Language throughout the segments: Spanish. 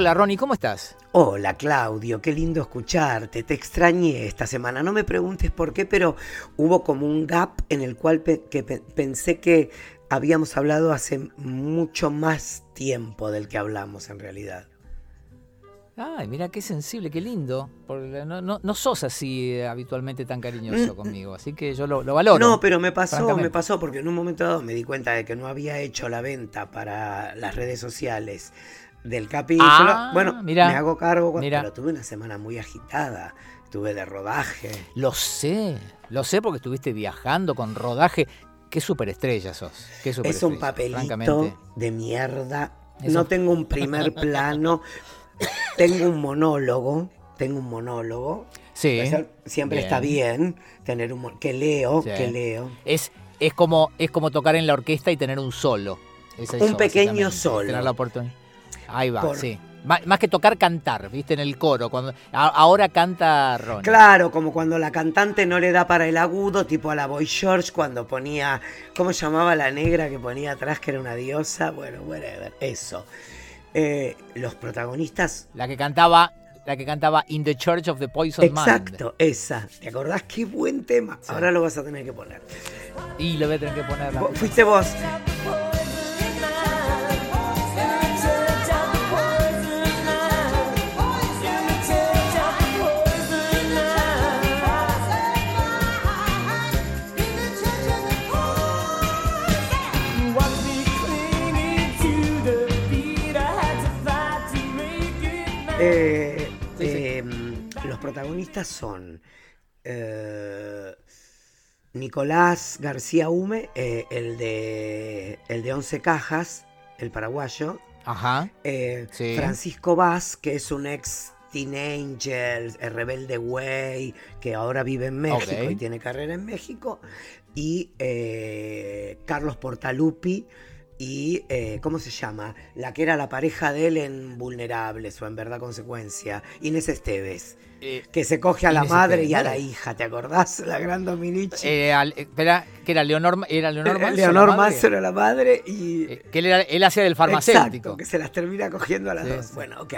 Hola Ronnie, ¿cómo estás? Hola Claudio, qué lindo escucharte. Te extrañé esta semana. No me preguntes por qué, pero hubo como un gap en el cual que pensé que habíamos hablado hace mucho más tiempo del que hablamos en realidad. Ay, mira qué sensible, qué lindo. Porque no, no, sos así eh, habitualmente tan cariñoso conmigo, así que yo lo, valoro. No, pero me pasó, me pasó porque en un momento dado me di cuenta de que no había hecho la venta para las redes sociales del capítulo. Ah, bueno, me hago cargo, pero tuve una semana muy agitada. Estuve de rodaje. Lo sé, lo sé porque estuviste viajando con rodaje. Qué superestrella sos. Qué es un papelito de mierda. No tengo un primer plano, tengo un monólogo, tengo un monólogo. Sí. Siempre está bien tener un que leo, que leo. Es, es como es como tocar en la orquesta y tener un solo. un pequeño solo. Tener la oportunidad. Ahí va, sí. Más, que tocar, cantar, ¿viste? En el coro. Cuando, ahora canta Ron. Claro, como cuando la cantante no le da para el agudo, tipo a la Boy George, cuando ponía. ¿Cómo llamaba la negra que ponía atrás, que era una diosa? Bueno, whatever, eso. Eh, los protagonistas. La que cantaba. La que cantaba In the Church of the Poison Exacto, esa. ¿Te acordás? Qué buen tema. Ahora lo vas a tener que poner. Y lo voy a tener que poner. Fuiste vos. Protagonistas son eh, Nicolás García Hume, eh, el, de, el de Once Cajas, el paraguayo. Ajá. Francisco Vaz, que es un ex teenager, el rebelde güey, que ahora vive en México y tiene carrera en México. Y Carlos Portalupi, y, eh, ¿cómo se llama? La que era la pareja de él en Vulnerables o en Verdad Consecuencia, Inés Esteves. Eh, que se coge a la madre y a la hija, ¿te acordás? La gran Dominici. Eh, espera, que era Leonor, era Leonor Manso. Leonor Manso era la madre y. que él, era, él hacía del farmacéutico. Exacto, que se las termina cogiendo a las dos. Bueno, ok.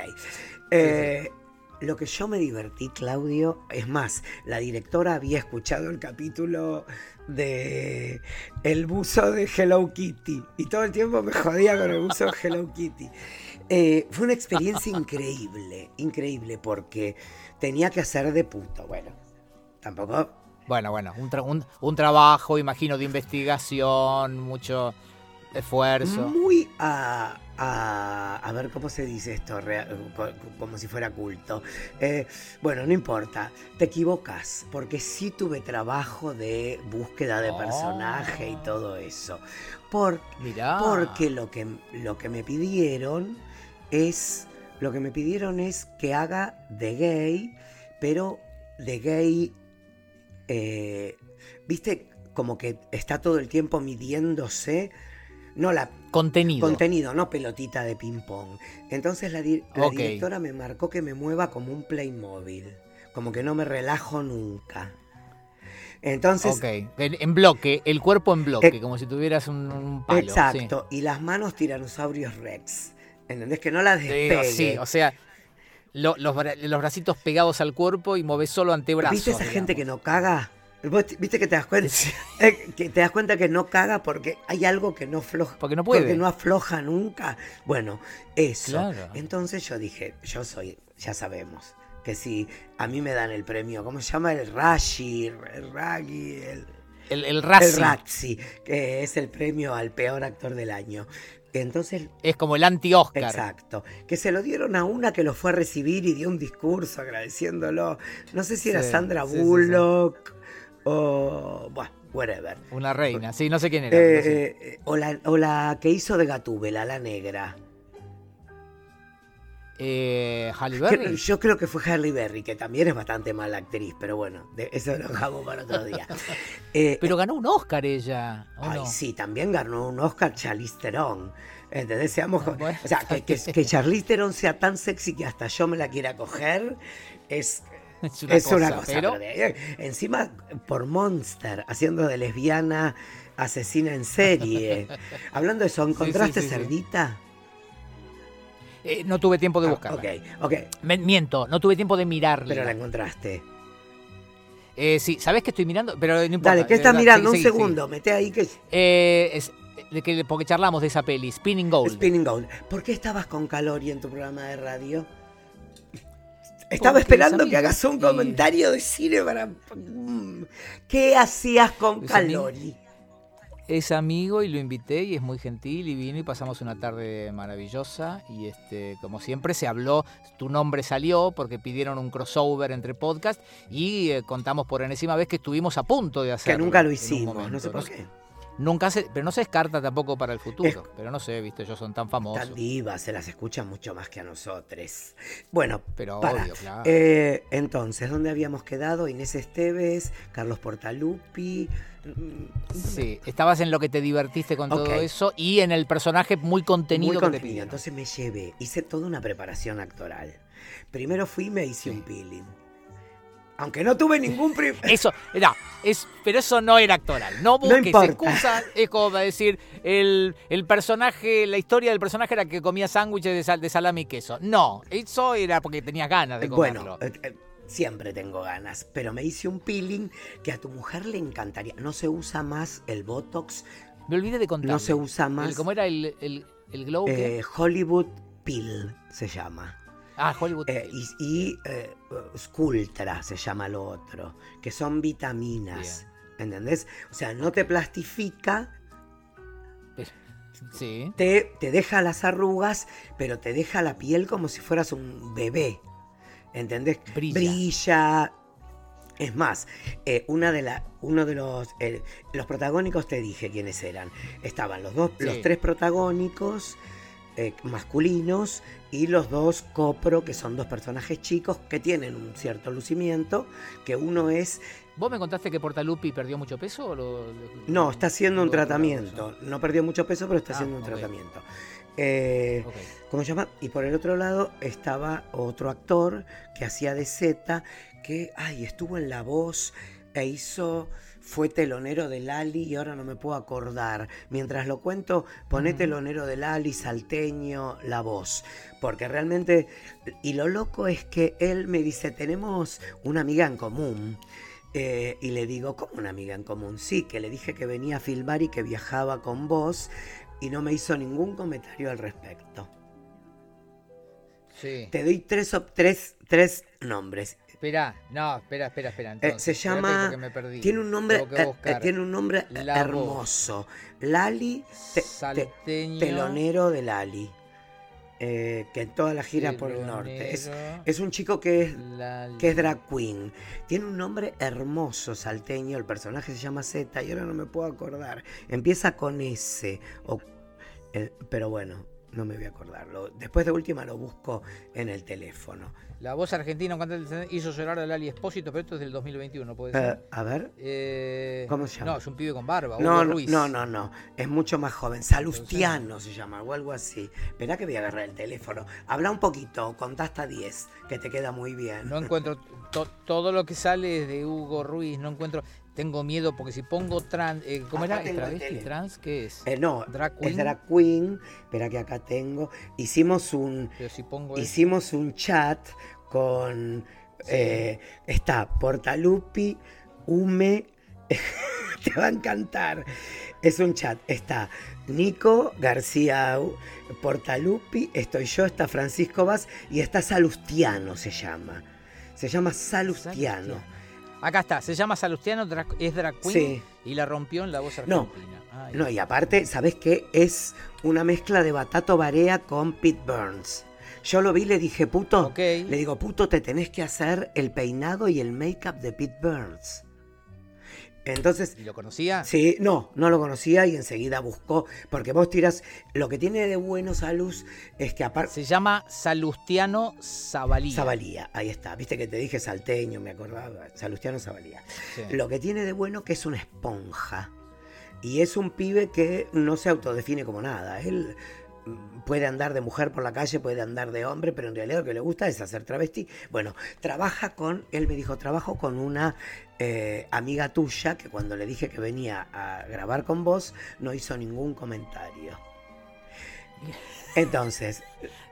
Lo que yo me divertí, Claudio, es más, la directora había escuchado el capítulo de el buzo de Hello Kitty y todo el tiempo me jodía con el buzo de Hello Kitty. Eh, fue una experiencia increíble, increíble, porque tenía que hacer de puto. Bueno, tampoco. Bueno, bueno, un, un trabajo, imagino, de investigación, mucho esfuerzo. Muy a, a, ver cómo se dice esto, como si fuera culto. Eh, bueno, no importa, te equivocas, porque sí tuve trabajo de búsqueda de personaje y todo eso. Por, Porque lo que, lo que me pidieron es. Lo que me pidieron es que haga de gay, pero de gay. Eh, ¿Viste? Como que está todo el tiempo midiéndose no la contenido. Contenido, no pelotita de ping pong. Entonces la, directora me marcó que me mueva como un Playmobil, como que no me relajo nunca. Entonces. Ok, en, bloque, el cuerpo en bloque, como si tuvieras un, palo. Exacto, y las manos tiranosaurios Rex. ¿Entendés? Que no las despegue. Sí, o sea, los, los, bracitos pegados al cuerpo y moves solo antebrazos. ¿Viste esa gente que no caga? ¿Viste que te das cuenta? Eh, que te das cuenta que no caga porque hay algo que no afloja. Porque no puede. Porque no afloja nunca. Bueno, eso. Entonces yo dije, yo soy, ya sabemos, que si a mí me dan el premio, ¿cómo se llama? El Rashi, el Ragi, el... El, el Razzi. que es el premio al peor actor del año. Entonces, es como el anti-Oscar. Exacto. Que se lo dieron a una que lo fue a recibir y dio un discurso agradeciéndolo. No sé si era Sandra Bullock o, bueno, whatever. Una reina, sí, no sé quién era. Eh, eh, o, la, que hizo de Gatúbela, la negra. Eh, Halle Berry. Yo creo que fue Halle Berry, que también es bastante mala actriz, pero bueno, eso lo dejamos para otro día. Eh, pero ganó un Oscar ella. ay, sí, también ganó un Oscar Charlize Theron. ¿Entendés? o sea, que, que, que Charlize Theron sea tan sexy que hasta yo me la quiera coger, es es una, cosa, pero... encima por Monster, haciendo de lesbiana asesina en serie. Hablando de eso, ¿encontraste cerdita? Eh, no tuve tiempo de Ah, buscarla. ok, ok. Me- miento, no tuve tiempo de mirarla. Pero la encontraste. Eh, sí, ¿sabés que estoy mirando? Pero no importa. Dale, ¿qué eh, estás mirando? Un segundo, mete ahí que. Eh, es- de que, porque charlamos de esa peli, Spinning Gold. Spinning Gold. ¿Por qué estabas con Calori en tu programa de radio? Estaba esperando es que amigo. hagas un Y- comentario de cine para... Mm. ¿Qué hacías con Es amigo. Calori? es amigo y lo invité y es muy gentil y vino y pasamos una tarde maravillosa y este como siempre se habló tu nombre salió porque pidieron un crossover entre podcast y eh, contamos por enésima vez que estuvimos a punto de Que hacerlo nunca lo hicimos, momento. no sé por qué. Nunca se pero no se descarta tampoco para el futuro Es- pero no sé viste ellos son tan famosos Tan divas, se las escuchan mucho más que a nosotros. Bueno, pero para. obvio claro Eh, entonces, ¿dónde habíamos quedado? Inés Esteves, Carlos Portalupi. mm, sí estabas en lo que te divertiste con todo eso y en el personaje muy contenido Muy que te contenido. pidieron Entonces me llevé, hice toda una preparación actoral. Primero fui y me hice Sí. un peeling. Aunque no tuve ningún... Eso, no, es, pero eso no era actoral. No busques importa. excusas. Es como decir, el, el personaje, la historia del personaje era que comía sándwiches de, sal- de salami y queso. No, eso era porque tenías ganas de comerlo. Bueno, eh, eh, siempre tengo ganas, pero me hice un peeling que a tu mujer le encantaría. No se usa más el Botox, Me olvidé de contar. no se usa más ¿Cómo era el, el, el glow? eh, Hollywood Peel, se llama. Ah, Hollywood. Eh, y y, eh, Sculptra se llama lo otro, que son vitaminas. ¿Entendés? O sea, no te plastifica, sí. te, te deja las arrugas, pero te deja la piel como si fueras un bebé. ¿Entendés? Brilla. Brilla. Es más, eh, una de la, uno de los, eh, los protagónicos te dije quiénes eran. Estaban los dos, Sí. los tres protagónicos eh, masculinos y los dos copro, que son dos personajes chicos que tienen un cierto lucimiento, que uno es, ¿Vos me contaste que Portalupi perdió mucho peso? O lo- lo- no, está haciendo un tratamiento. No perdió mucho peso, pero está Ah, haciendo un tratamiento. Eh. ¿Cómo se llama? Y por el otro lado estaba otro actor que hacía de Z, que, ay, estuvo en La Voz e hizo, fue telonero de Lali y ahora no me puedo acordar. Mientras lo cuento, poné telonero de Lali, salteño, La Voz. Porque realmente, y lo loco es que él me dice, tenemos una amiga en común. Eh, y le digo, ¿cómo una amiga en común? Sí, que le dije que venía a filmar y que viajaba con vos y no me hizo ningún comentario al respecto. Sí. Te doy tres, tres, tres nombres. Espera, no, espera, espera, espera. Eh, entonces, se llama. me perdí. Tiene un nombre, eh, tiene un nombre La hermoso. Lali, te- te- Salteño. telonero de Lali. eh, que en toda la gira por el norte. Es, es un chico que es, Lali. que es drag queen. Tiene un nombre hermoso, salteño. El personaje se llama Z y ahora no me puedo acordar. Empieza con S. o- eh, pero bueno, no me voy a acordarlo. Después de última lo busco en el teléfono. La voz argentina cuando hizo llorar a Lali Espósito, pero esto es del 2021, ¿puede ser? a ver. Eh, ¿cómo se llama? No, es un pibe con barba, No, Hugo no, Ruiz. no, no, no. Es mucho más joven. Salustiano se llama o algo así. Esperá que voy a agarrar el teléfono. Habla un poquito, contá hasta 10, que te queda muy bien. No encuentro to- todo lo que sale es de Hugo Ruiz, no encuentro. Tengo miedo porque si pongo trans, eh, ¿cómo Acá era? tengo el ¿Travesti tele. trans? ¿Qué es? Eh, no, Drag es queen. drag queen. Espera que acá tengo. Hicimos un, si hicimos un chat con... eh, está Portalupi, Ume, te va a encantar. Es un chat. Está Nico García Portalupi, estoy yo, está Francisco Vaz y está Salustiano se llama. Se llama Salustiano. Acá está, se llama Salustiano, es drag queen Sí. y la rompió en la voz No. argentina. Ay, No, y aparte, ¿sabes qué? Es una mezcla de Batato Barea con Pete Burns. Yo lo vi le dije, puto, le digo, puto, te tenés que hacer el peinado y el make-up de Pete Burns. Entonces, ¿Y lo conocía? sí, no, no lo conocía y enseguida buscó, porque vos tiras, lo que tiene de bueno Salus es que aparte... Se llama Salustiano Zabalía. Zabalía, ahí está, viste que te dije salteño, me acordaba, Salustiano Zabalía. Sí. Lo que tiene de bueno que es una esponja. Y es un pibe que no se autodefine como nada. Él puede andar de mujer por la calle, puede andar de hombre, pero en realidad lo que le gusta es hacer travesti. Bueno, trabaja con, él me dijo, trabajo con una eh, amiga tuya que cuando le dije que venía a grabar con vos, no hizo ningún comentario. Entonces,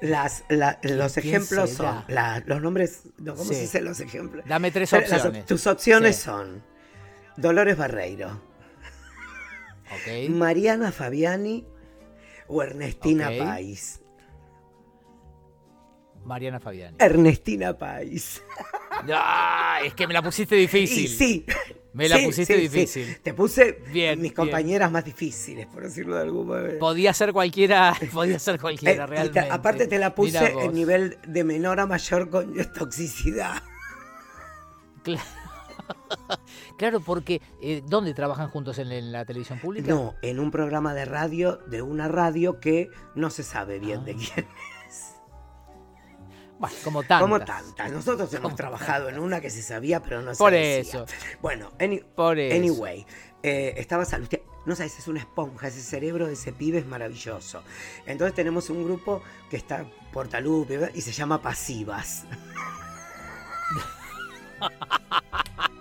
las, los ejemplos son, los nombres, ¿cómo se dice los ejemplos? Dame tres opciones. tus opciones son Dolores Barreiro, Mariana Fabiani o Ernestina Pais. Mariana Fabiani. Ernestina Pais. es que me la pusiste difícil. sí. Me la pusiste difícil. Te puse bien, mis compañeras más difíciles, por decirlo de algún modo. Podía ser cualquiera, podía ser cualquiera, eh, realmente. aparte te la puse en nivel de menor a mayor con toxicidad. Claro. porque eh, ¿dónde trabajan juntos en, la televisión pública? No, en un programa de radio, de una radio que no se sabe bien de ah. quién como tantas. Como tantas. Nosotros hemos trabajado en una que se sabía, pero no se Por eso. Bueno, anyway, eh, estaba No sabes, es una esponja, ese cerebro de ese pibe es maravilloso. Entonces tenemos un grupo que está Portalupe y se llama Pasivas.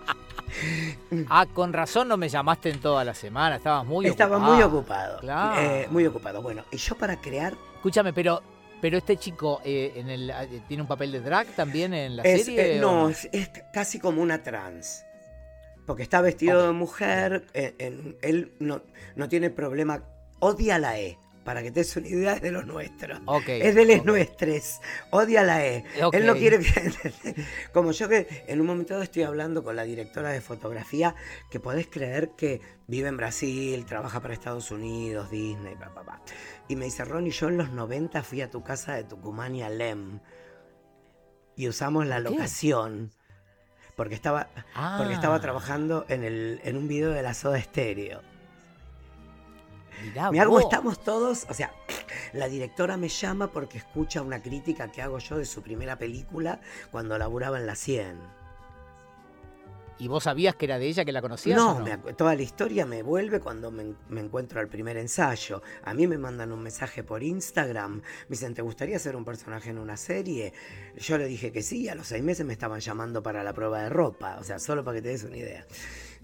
ah, con razón no me llamaste en toda la semana, estabas muy Estaba muy ocupado. Eh, muy ocupado. Bueno, y yo para crear. Escúchame, pero pero este chico eh, en el, ah, tiene un papel de drag también en la serie. Eh, no, es, casi como una trans. Porque está vestido de mujer, él no, no tiene problema, odia la E para que te des una idea, es de los nuestros. es de los nuestros. Odia la E. Él no quiere Como yo que en un momento dado estoy hablando con la directora de fotografía, que podés creer que vive en Brasil, trabaja para Estados Unidos, Disney, papá. Y me dice, Ronnie, yo en los 90 fui a tu casa de Tucumán y a Lem. Y usamos la locación. Porque estaba, porque estaba ah. trabajando en, el, en un video de la Soda Estéreo. Me hago, estamos todos, o sea, la directora me llama porque escucha una crítica que hago yo de su primera película cuando laburaba en la 100. ¿Y vos sabías que era de ella que la conocías? No, toda la historia me vuelve cuando me, encuentro al primer ensayo. A mí me mandan un mensaje por Instagram. Me dicen, ¿te gustaría ser un personaje en una serie? Yo le dije que sí. A los seis meses me estaban llamando para la prueba de ropa. O sea, solo para que te des una idea.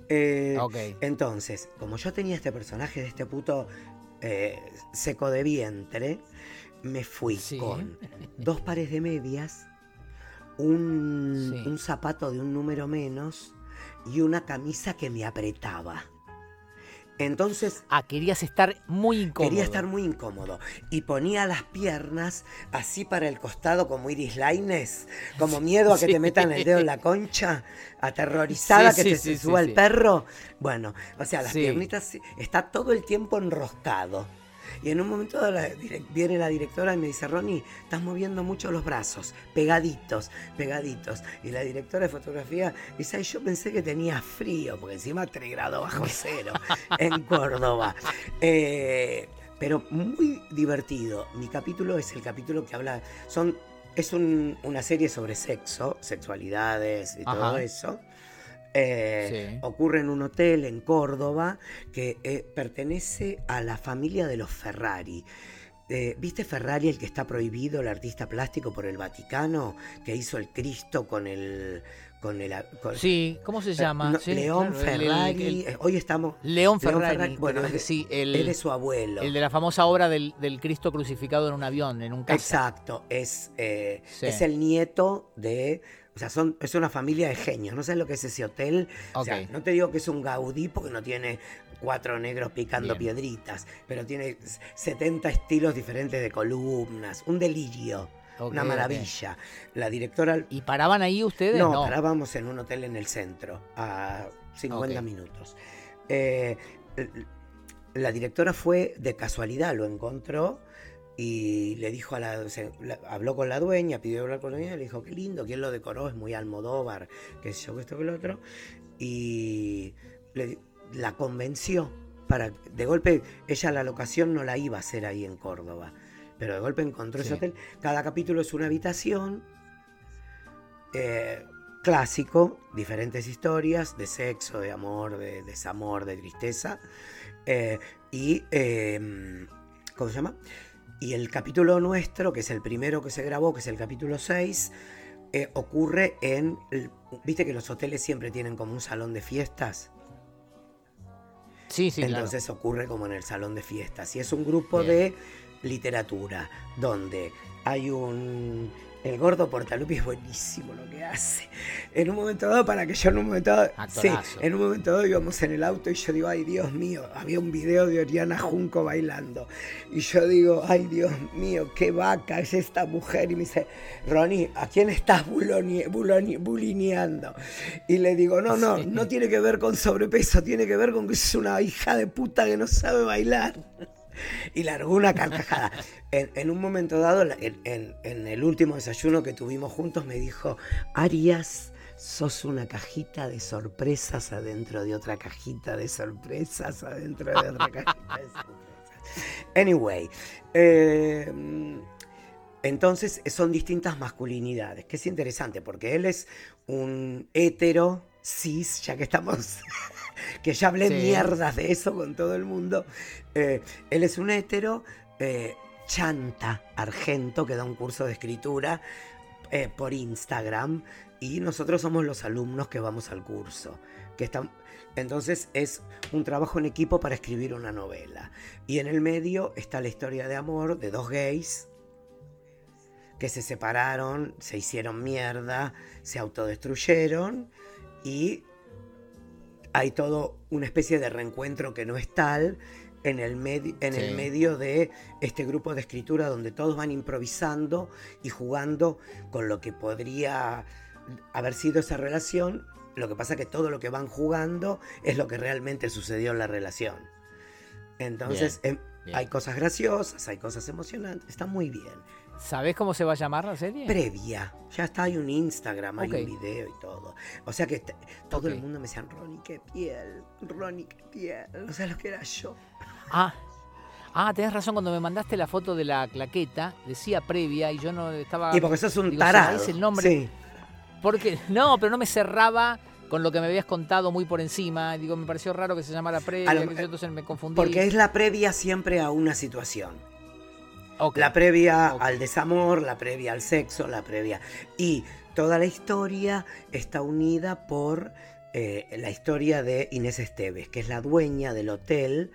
Eh, entonces, como yo tenía este personaje de este puto eh, seco de vientre, me fui con dos pares de medias, un, un, zapato de un número menos y una camisa que me apretaba. Entonces. Ah, querías estar muy incómodo. Quería estar muy incómodo. Y ponía las piernas así para el costado como Iris Laines, como miedo a que te metan el dedo en la concha, aterrorizada que te suba el perro. Bueno, o sea, las piernitas está todo el tiempo enroscado. Y en un momento viene la directora y me dice, Ronnie, estás moviendo mucho los brazos, pegaditos, pegaditos. Y la directora de fotografía dice, Ay, yo pensé que tenía frío, porque encima 3 grados bajo cero en Córdoba. Eh, pero muy divertido. Mi capítulo es el capítulo que habla, son, es una serie sobre sexo, sexualidades y todo eso. Eh, ocurre en un hotel en Córdoba que eh, pertenece a la familia de los Ferrari. Eh, ¿Viste Ferrari, el que está prohibido, el artista plástico por el Vaticano, que hizo el Cristo con el... Con el sí, ¿cómo se llama? León Ferrari. hoy estamos... León Ferrari. bueno, sí, él es su abuelo. El de la famosa obra del, Cristo crucificado en un avión, en un casa. Exacto, es, es el nieto de o sea, son, es una familia de genios. No sé lo que es ese hotel. O sea, no te digo que es un Gaudí porque no tiene cuatro negros picando piedritas, pero tiene 70 estilos diferentes de columnas. Un delirio. una maravilla. La directora. ¿Y paraban ahí ustedes? No, parábamos en un hotel en el centro, a 50 minutos. Eh, la directora fue de casualidad, lo encontró y le dijo a la, habló con la dueña, pidió hablar con la dueña, le dijo, qué lindo, quién lo decoró, es muy Almodóvar, qué sé yo, esto, que lo otro, y la convenció para, de golpe, ella la locación no la iba a hacer ahí en Córdoba, pero de golpe encontró ese hotel, cada capítulo es una habitación, eh, clásico, diferentes historias de sexo, de amor, de desamor, de tristeza, eh, y, em, ¿cómo se llama? Y el capítulo nuestro, que es el primero que se grabó, que es el capítulo 6, eh, ocurre en... Viste que los hoteles siempre tienen como un salón de fiestas. Sí, sí. Entonces ocurre como en el salón de fiestas. Y es un grupo de literatura, donde hay un el gordo Portalupi es buenísimo lo que hace. En un momento dado, para que yo en un momento dado. Sí, en un momento dado íbamos en el auto y yo digo, ay Dios mío, había un video de Oriana Junco bailando. Y yo digo, ay Dios mío, qué vaca es esta mujer. Y me dice, Ronnie, ¿a quién estás bulineando? Y le digo, no, no, no tiene que ver con sobrepeso, tiene que ver con que es una hija de puta que no sabe bailar y largó una carcajada. En, un momento dado, en, el último desayuno que tuvimos juntos, me dijo, Arias, sos una cajita de sorpresas adentro de otra cajita de sorpresas adentro de otra cajita de sorpresas. Anyway, em, entonces son distintas masculinidades, que es interesante porque él es un hetero cis, ya que estamos que ya hablé mierdas de eso con todo el mundo. Eh, él es un hétero, eh, chanta argento, que da un curso de escritura eh, por Instagram, y nosotros somos los alumnos que vamos al curso. Que están, entonces es un trabajo en equipo para escribir una novela. Y en el medio está la historia de amor de dos gays que se separaron, se hicieron mierda, se autodestruyeron y hay todo una especie de reencuentro que no es tal en el, en el medio de este grupo de escritura donde todos van improvisando y jugando con lo que podría haber sido esa relación. Lo que pasa es que todo lo que van jugando es lo que realmente sucedió en la relación. Entonces em, hay cosas graciosas, hay cosas emocionantes, está muy bien. ¿Sabes cómo se va a llamar la serie? Previa. Ya está, hay un Instagram, hay un video y todo. O sea que todo el mundo me decía, Ronnie, qué piel, Ronnie, qué piel. O sea, lo que era yo. Ah, Ah, tenés razón, cuando me mandaste la foto de la claqueta, decía previa y yo no estaba. Y porque sos un tarado. Es el nombre. Sí. Porque, no, pero no me cerraba con lo que me habías contado muy por encima. Digo, me pareció raro que se llamara previa, entonces me confundí. Porque es la previa siempre a una situación. La previa al desamor, la previa al sexo, la previa. Y toda la historia está unida por eh, la historia de Inés Esteves, que es la dueña del hotel.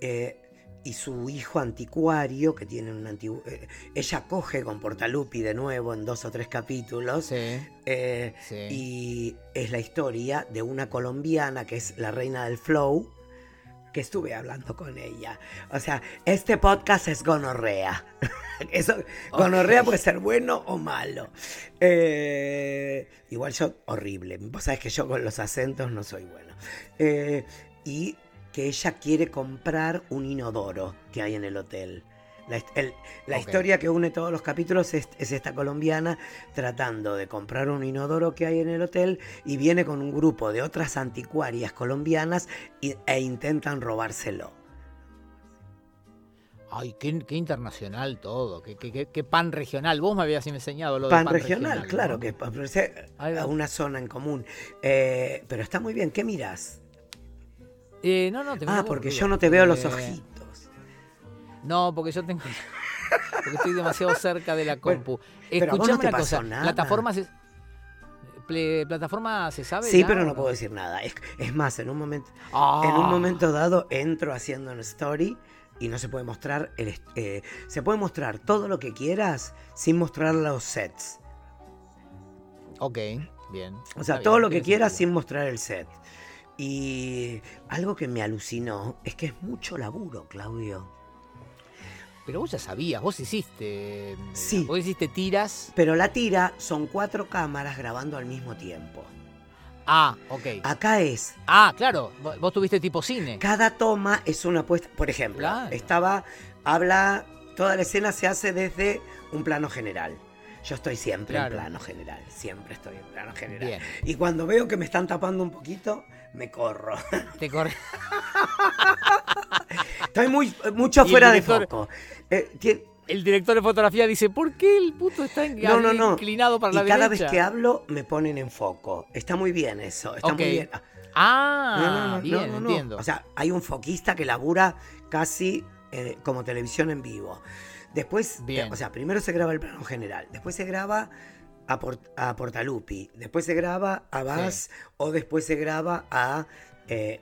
Eh, y su hijo anticuario, que tiene un antiguo... Eh, ella coge con Portalupi de nuevo en dos o tres capítulos. Y es la historia de una colombiana que es la reina del flow, que estuve hablando con ella. O sea, este podcast es gonorrea. Eso, gonorrea puede ser bueno o malo. Eh, igual yo, horrible. Vos sabés que yo con los acentos no soy bueno. Eh, y que ella quiere comprar un inodoro que hay en el hotel. La, historia que une todos los capítulos es, esta colombiana tratando de comprar un inodoro que hay en el hotel y viene con un grupo de otras anticuarias colombianas e intentan robárselo. Ay, qué, internacional todo, qué, pan regional. Vos me habías enseñado lo de pan, regional. claro, que a una zona en común. Eh, pero está muy bien, ¿qué miras? Eh, no, no, te Ah, porque yo no te veo los eh, ojitos. No, porque yo tengo. Porque estoy demasiado cerca de la compu. Escuchame una cosa. Plataforma se, plataforma se sabe. Sí, pero no, puedo decir nada. Es, más, en un momento, en un ah. momento dado entro haciendo una story y no se puede mostrar el, eh, se puede mostrar todo lo que quieras sin mostrar los sets. Ok, bien. O sea, todo lo que quieras sin mostrar el set. Y algo que me alucinó es que es mucho laburo, Claudio. Pero vos ya sabías, vos hiciste. Sí. Vos hiciste tiras. Pero la tira son cuatro cámaras grabando al mismo tiempo. Ah, ok. Acá es. Ah, claro. Vos tuviste tipo cine. Cada toma es una puesta. Por ejemplo, estaba. Habla. Toda la escena se hace desde un plano general. Yo estoy siempre en plano general. Siempre estoy en plano general. Y cuando veo que me están tapando un poquito, me corro. Te corro. Estoy muy, mucho fuera de foco. Eh, el director de fotografía dice, ¿por qué el puto está inclinado para la derecha? cada vez que hablo me ponen en foco. Está muy bien eso, está muy bien. Ah, bien, entiendo. O sea, hay un foquista que labura casi eh, como televisión en vivo. Después, eh, o sea, primero se graba el plano general, después se graba a, Portalupi, después se graba a Vaz o después se graba a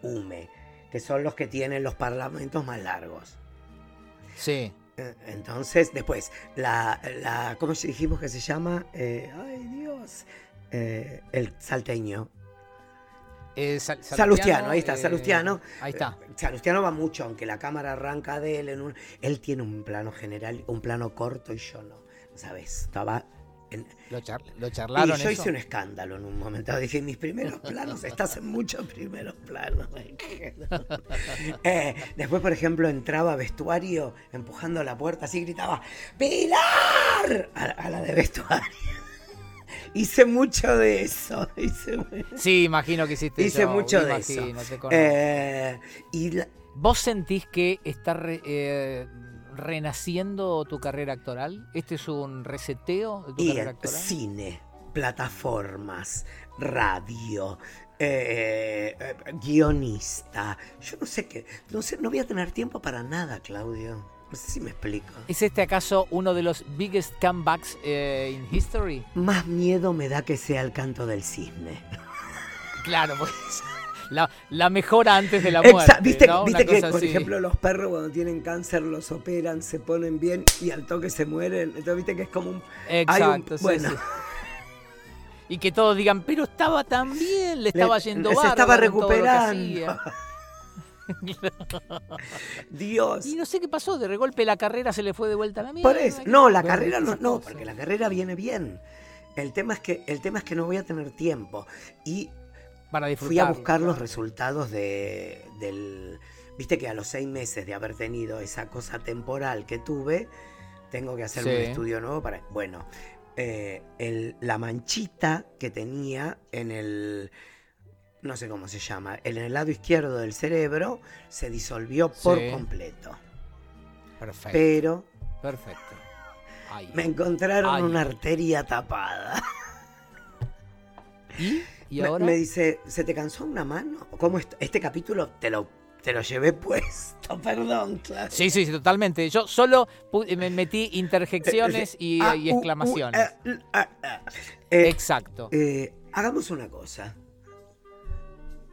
Hume, que son los que tienen los parlamentos más largos. Sí. Eh, Entonces, después, la, la ¿cómo dijimos que se llama? Eh, ay, Dios. Eh, el salteño. Eh, Sal- Salustiano, ahí está, eh, Salustiano. Ahí está. Eh, Salustiano va mucho, aunque la cámara arranca de él en un. Él tiene un plano general, un plano corto y yo no. ¿Sabes? Estaba. En, Lo, char- lo y charlaron yo eso. hice un escándalo en un momento. Dije, mis primeros planos, estás en muchos primeros planos. Eh, después, por ejemplo, entraba a vestuario empujando la puerta, así gritaba, ¡Pilar! A, a la de vestuario. Hice mucho de eso. Hice, Sí, imagino que hiciste hice yo, mucho de imagino, eso. Eh, y la- ¿Vos sentís que está re- eh, renaciendo tu carrera actoral? ¿Este es un reseteo de tu y carrera actoral? cine, plataformas, radio, eh, eh, guionista. Yo no sé qué, no sé, no voy a tener tiempo para nada, Claudio. No sé si me explico. ¿Es este acaso uno de los biggest comebacks eh, in history? Más miedo me da que sea el canto del cisne. Claro, pues la, la mejora antes de la muerte. Exa- Viste, ¿no? viste Una que, por así. ejemplo, los perros cuando tienen cáncer los operan, se ponen bien y al toque se mueren. Entonces, viste que es como un. Exacto, sí, bueno. sí. Y que todos digan, pero estaba tan bien, le estaba yendo se bárbaro estaba lo que recuperando. Dios. Y no sé qué pasó, de golpe la carrera se le fue de vuelta a la mierda. Por eso, ¿qué- no, la carrera no, no, porque la carrera viene bien. El tema es que, el tema es que no voy a tener tiempo. Y Para fui a buscar los resultados de, del. Viste que a los seis meses de haber tenido esa cosa temporal que tuve, tengo que hacer un estudio nuevo para. Bueno, eh, el- la manchita que tenía en el. No sé cómo se llama. En el lado izquierdo del cerebro se disolvió por Sí. completo. Perfecto, Pero perfecto. Ay. me encontraron Ay. una arteria tapada. ¿Y? ¿Y Me- ahora? Me, dice, ¿se te cansó una mano? ¿Cómo est- este capítulo te lo, te lo llevé puesto? Perdón, claro. Sí, sí, sí, totalmente. Yo solo pu- me metí interjecciones y, Ah, y uh, uh, exclamaciones. Eh, Exacto. eh, hagamos una cosa.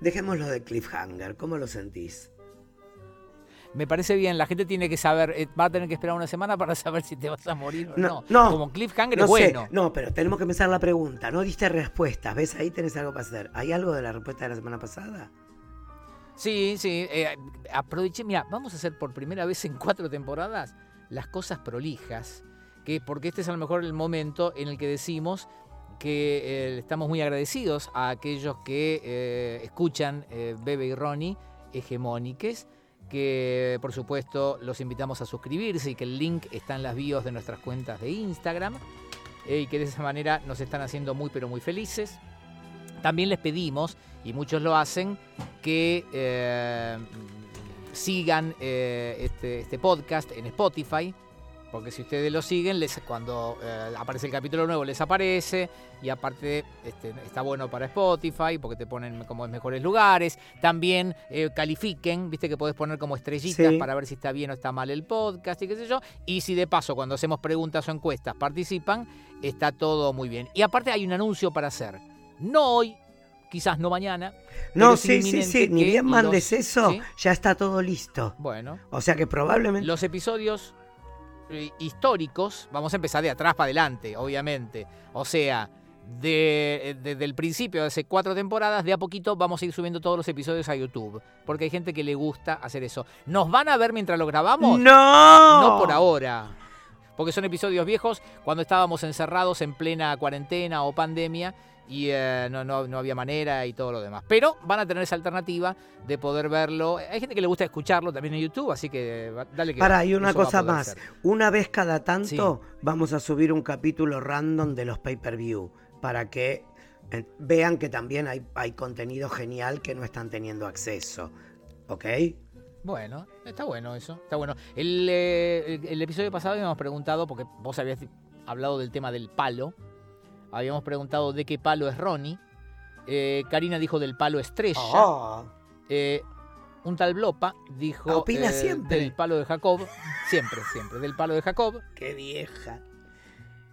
Dejémoslo de cliffhanger. ¿Cómo lo sentís? Me parece bien, la gente tiene que saber, eh, va a tener que esperar una semana para saber si te vas a morir o No, no. no. Como cliffhanger No es sé, bueno. no, pero tenemos que pensar la pregunta. No diste respuestas. ¿Ves? Ahí tenés algo para hacer. ¿Hay algo de la respuesta de la semana pasada? Sí, sí. eh, aproveché, mira, vamos a hacer por primera vez en cuatro temporadas las cosas prolijas, que porque este es a lo mejor el momento en el que decimos que eh, estamos muy agradecidos a aquellos que eh, escuchan eh, Bebe y Ronnie hegemóniques, que por supuesto los invitamos a suscribirse y que el link está en las bios de nuestras cuentas de Instagram y que de esa manera nos están haciendo muy pero muy felices. También les pedimos, y muchos lo hacen, que sigan este, este podcast en Spotify, porque si ustedes lo siguen, les, cuando eh, aparece el capítulo nuevo les aparece, y aparte este, está bueno para Spotify, porque te ponen como en mejores lugares. También eh, califiquen, viste que podés poner como estrellitas Sí. para ver si está bien o está mal el podcast y qué sé yo. Y si de paso, cuando hacemos preguntas o encuestas, participan, está todo muy bien. Y aparte hay un anuncio para hacer. No hoy, quizás no mañana. No, sí, sí, sí. Ni bien mandes los- eso, ¿sí? ya está todo listo. Bueno, O sea que probablemente. los episodios históricos, vamos a empezar de atrás para adelante, obviamente. O sea, de- eh, desde el principio, hace cuatro temporadas, de a poquito vamos a ir subiendo todos los episodios a YouTube. Porque hay gente que le gusta hacer eso. ¿Nos van a ver mientras lo grabamos? ¡No! No por ahora. Porque son episodios viejos cuando estábamos encerrados en plena cuarentena o pandemia y eh, no, no- no había manera y todo lo demás. Pero van a tener esa alternativa de poder verlo. Hay gente que le gusta escucharlo también en YouTube, así que dale que Para, y una cosa más. ser. Una vez cada tanto vamos a subir un capítulo random de los pay-per-view para que eh, vean que también hay, hay contenido genial que no están teniendo acceso. ¿Ok? Bueno, está bueno eso, está bueno. El, eh, el- el episodio pasado habíamos preguntado, porque vos habías hablado del tema del palo, habíamos preguntado de qué palo es Ronnie. Eh, Karina dijo del palo estrella. Ah, Eh, un tal Blopa dijo opina eh, siempre. del palo de Jacob. Siempre, siempre. Del palo de Jacob. ¡Qué vieja!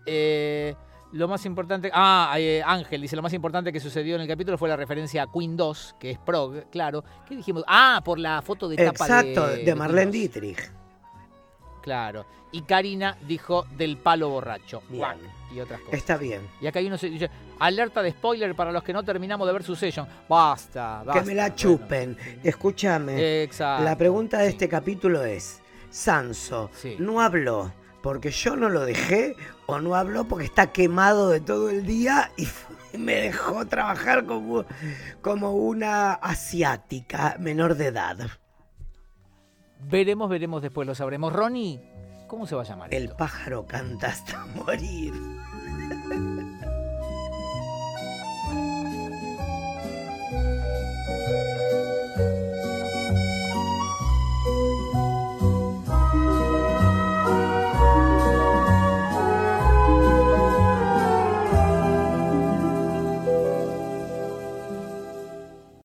Eh, lo más importante. Ah, Ángel dice: Lo más importante que sucedió en el capítulo fue la referencia a Queen 2, que es Prog, claro. ¿Qué dijimos? Ah, por la foto de tapa Exacto, de. de, Marlene Queen 2. Dietrich. Claro. Y Karina dijo del palo borracho. Guac, Y otras cosas. Está bien. Y acá hay uno que dice, alerta de spoiler para los que no terminamos de ver su session. Basta, basta. que me la Bueno, chupen. Escúchame. Exacto. La pregunta de sí. este capítulo es, Sanso, Sí. ¿no habló porque yo no lo dejé o no habló porque está quemado de todo el día y me dejó trabajar como, como una asiática menor de edad? Veremos, veremos después, lo sabremos. Ronnie, ¿cómo se va a llamar El esto? pájaro canta hasta morir.